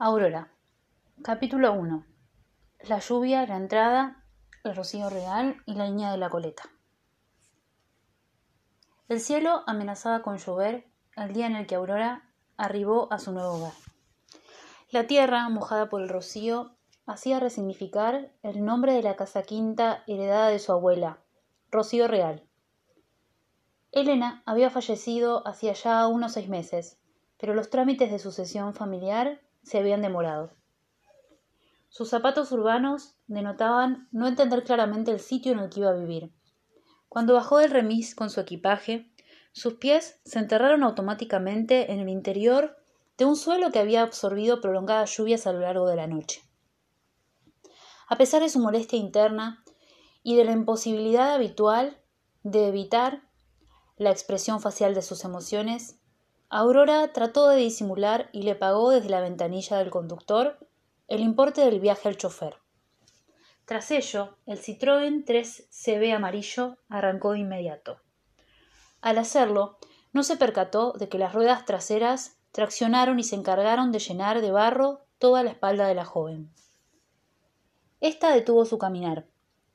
Aurora. Capítulo 1. La lluvia, la entrada, el rocío real y la niña de la coleta. El cielo amenazaba con llover el día en el que Aurora arribó a su nuevo hogar. La tierra, mojada por el rocío, hacía resignificar el nombre de la casa quinta heredada de su abuela, Rocío Real. Elena había fallecido hacía ya unos seis meses, pero los trámites de sucesión familiar se habían demorado. Sus zapatos urbanos denotaban no entender claramente el sitio en el que iba a vivir. Cuando bajó del remis con su equipaje, sus pies se enterraron automáticamente en el interior de un suelo que había absorbido prolongadas lluvias a lo largo de la noche. A pesar de su molestia interna y de la imposibilidad habitual de evitar la expresión facial de sus emociones, Aurora trató de disimular y le pagó desde la ventanilla del conductor el importe del viaje al chofer. Tras ello, el Citroën 3CB amarillo arrancó de inmediato. Al hacerlo, no se percató de que las ruedas traseras traccionaron y se encargaron de llenar de barro toda la espalda de la joven. Esta detuvo su caminar,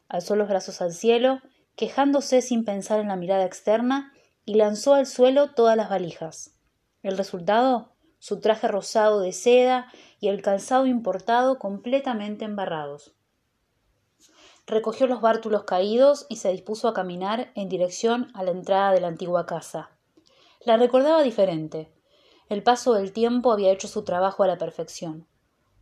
alzó los brazos al cielo, quejándose sin pensar en la mirada externa, y lanzó al suelo todas las valijas. El resultado, su traje rosado de seda y el calzado importado completamente embarrados. Recogió los bártulos caídos y se dispuso a caminar en dirección a la entrada de la antigua casa. La recordaba diferente. El paso del tiempo había hecho su trabajo a la perfección.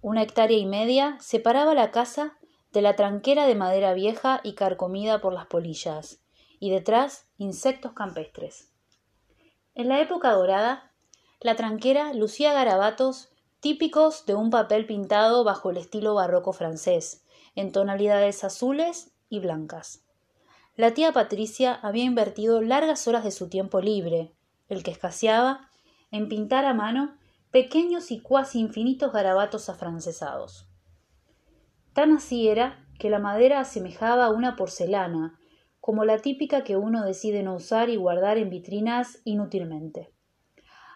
Una hectárea y media separaba la casa de la tranquera de madera vieja y carcomida por las polillas, y detrás insectos campestres. En la época dorada, la tranquera lucía garabatos típicos de un papel pintado bajo el estilo barroco francés, en tonalidades azules y blancas. La tía Patricia había invertido largas horas de su tiempo libre, el que escaseaba, en pintar a mano pequeños y cuasi infinitos garabatos afrancesados. Tan así era que la madera asemejaba a una porcelana, como la típica que uno decide no usar y guardar en vitrinas inútilmente.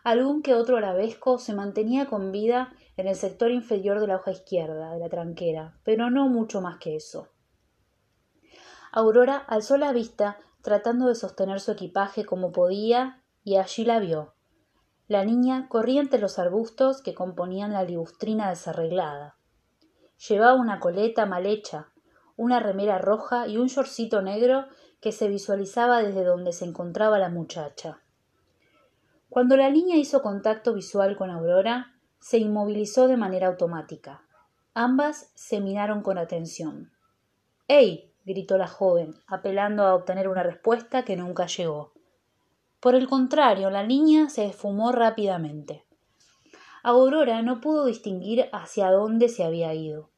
Algún que otro arabesco se mantenía con vida en el sector inferior de la hoja izquierda de la tranquera, pero no mucho más que eso. Aurora alzó la vista tratando de sostener su equipaje como podía y allí la vio. La niña corría entre los arbustos que componían la libustrina desarreglada. Llevaba una coleta mal hecha, una remera roja y un shortcito negro que se visualizaba desde donde se encontraba la muchacha. Cuando la niña hizo contacto visual con Aurora, se inmovilizó de manera automática. Ambas se miraron con atención. ¡Ey! gritó la joven, apelando a obtener una respuesta que nunca llegó. Por el contrario, la niña se esfumó rápidamente. Aurora no pudo distinguir hacia dónde se había ido.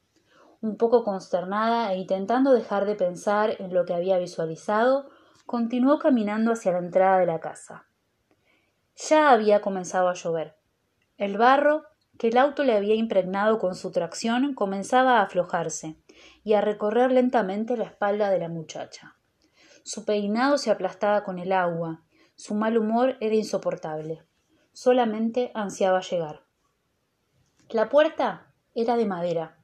Un poco consternada e intentando dejar de pensar en lo que había visualizado, continuó caminando hacia la entrada de la casa. Ya había comenzado a llover. El barro que el auto le había impregnado con su tracción comenzaba a aflojarse y a recorrer lentamente la espalda de la muchacha. Su peinado se aplastaba con el agua, su mal humor era insoportable. Solamente ansiaba llegar. La puerta era de madera,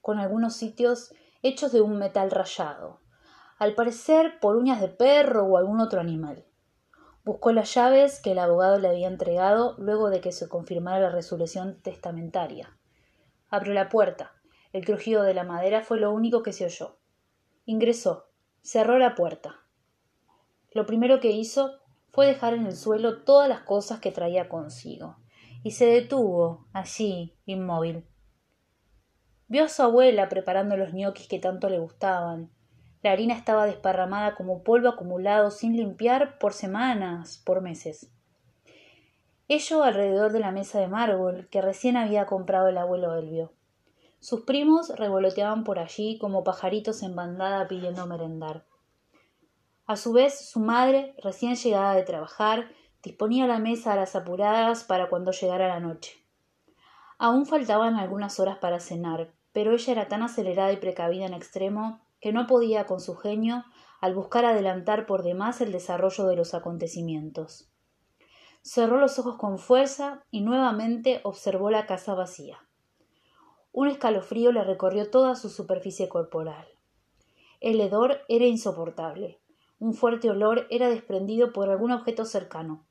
con algunos sitios hechos de un metal rayado, al parecer por uñas de perro o algún otro animal. Buscó las llaves que el abogado le había entregado luego de que se confirmara la resolución testamentaria. Abrió la puerta. El crujido de la madera fue lo único que se oyó. Ingresó. Cerró la puerta. Lo primero que hizo fue dejar en el suelo todas las cosas que traía consigo, y se detuvo, allí, inmóvil. Vio a su abuela preparando los ñoquis que tanto le gustaban, la harina estaba desparramada como polvo acumulado sin limpiar por semanas, por meses. Ello alrededor de la mesa de mármol que recién había comprado el abuelo Elvio. Sus primos revoloteaban por allí como pajaritos en bandada pidiendo merendar. A su vez, su madre, recién llegada de trabajar, disponía la mesa a las apuradas para cuando llegara la noche. Aún faltaban algunas horas para cenar, pero ella era tan acelerada y precavida en extremo que no podía con su genio al buscar adelantar por demás el desarrollo de los acontecimientos. Cerró los ojos con fuerza y nuevamente observó la casa vacía. Un escalofrío le recorrió toda su superficie corporal. El hedor era insoportable. Un fuerte olor era desprendido por algún objeto cercano.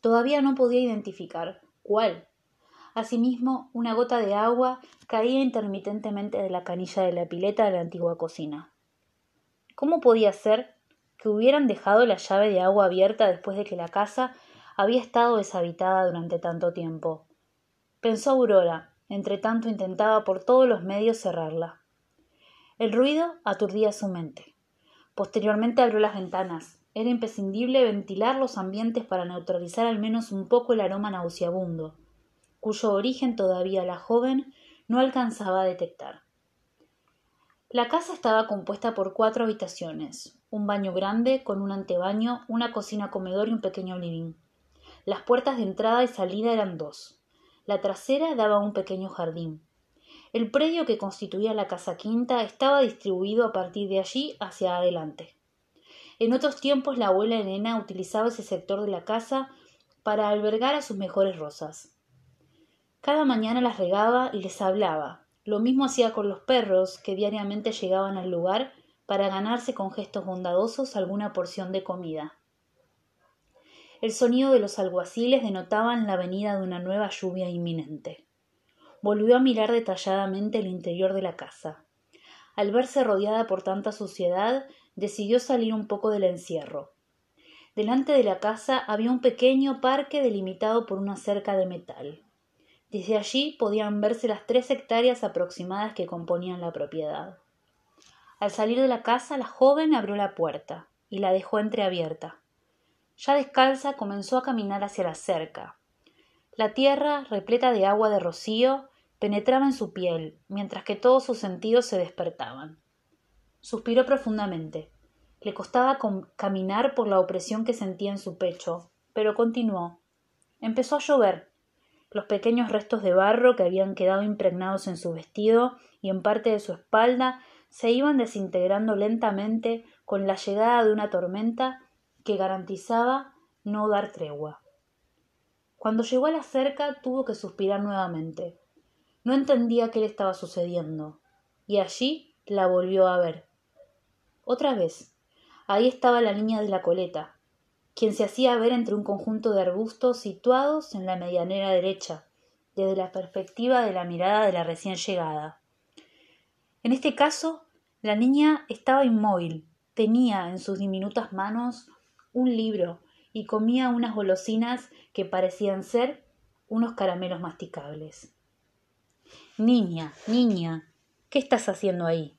Todavía no podía identificar cuál. Asimismo, una gota de agua caía intermitentemente de la canilla de la pileta de la antigua cocina. ¿Cómo podía ser que hubieran dejado la llave de agua abierta después de que la casa había estado deshabitada durante tanto tiempo? Pensó Aurora, entre tanto intentaba por todos los medios cerrarla. El ruido aturdía su mente. Posteriormente abrió las ventanas. Era imprescindible ventilar los ambientes para neutralizar al menos un poco el aroma nauseabundo, cuyo origen todavía la joven no alcanzaba a detectar. La casa estaba compuesta por cuatro habitaciones, un baño grande con un antebaño, una cocina comedor y un pequeño living. Las puertas de entrada y salida eran dos. La trasera daba a un pequeño jardín. El predio que constituía la casa quinta estaba distribuido a partir de allí hacia adelante. En otros tiempos la abuela Elena utilizaba ese sector de la casa para albergar a sus mejores rosas. Cada mañana las regaba y les hablaba. Lo mismo hacía con los perros que diariamente llegaban al lugar para ganarse con gestos bondadosos alguna porción de comida. El sonido de los alguaciles denotaban la venida de una nueva lluvia inminente volvió a mirar detalladamente el interior de la casa. Al verse rodeada por tanta suciedad, decidió salir un poco del encierro. Delante de la casa había un pequeño parque delimitado por una cerca de metal. Desde allí podían verse las tres hectáreas aproximadas que componían la propiedad. Al salir de la casa, la joven abrió la puerta y la dejó entreabierta. Ya descalza comenzó a caminar hacia la cerca. La tierra, repleta de agua de rocío, penetraba en su piel, mientras que todos sus sentidos se despertaban. Suspiró profundamente. Le costaba caminar por la opresión que sentía en su pecho, pero continuó. Empezó a llover. Los pequeños restos de barro que habían quedado impregnados en su vestido y en parte de su espalda se iban desintegrando lentamente con la llegada de una tormenta que garantizaba no dar tregua. Cuando llegó a la cerca tuvo que suspirar nuevamente. No entendía qué le estaba sucediendo. Y allí la volvió a ver. Otra vez. Ahí estaba la niña de la coleta, quien se hacía ver entre un conjunto de arbustos situados en la medianera derecha, desde la perspectiva de la mirada de la recién llegada. En este caso, la niña estaba inmóvil, tenía en sus diminutas manos un libro y comía unas golosinas que parecían ser unos caramelos masticables. Niña, niña, ¿qué estás haciendo ahí?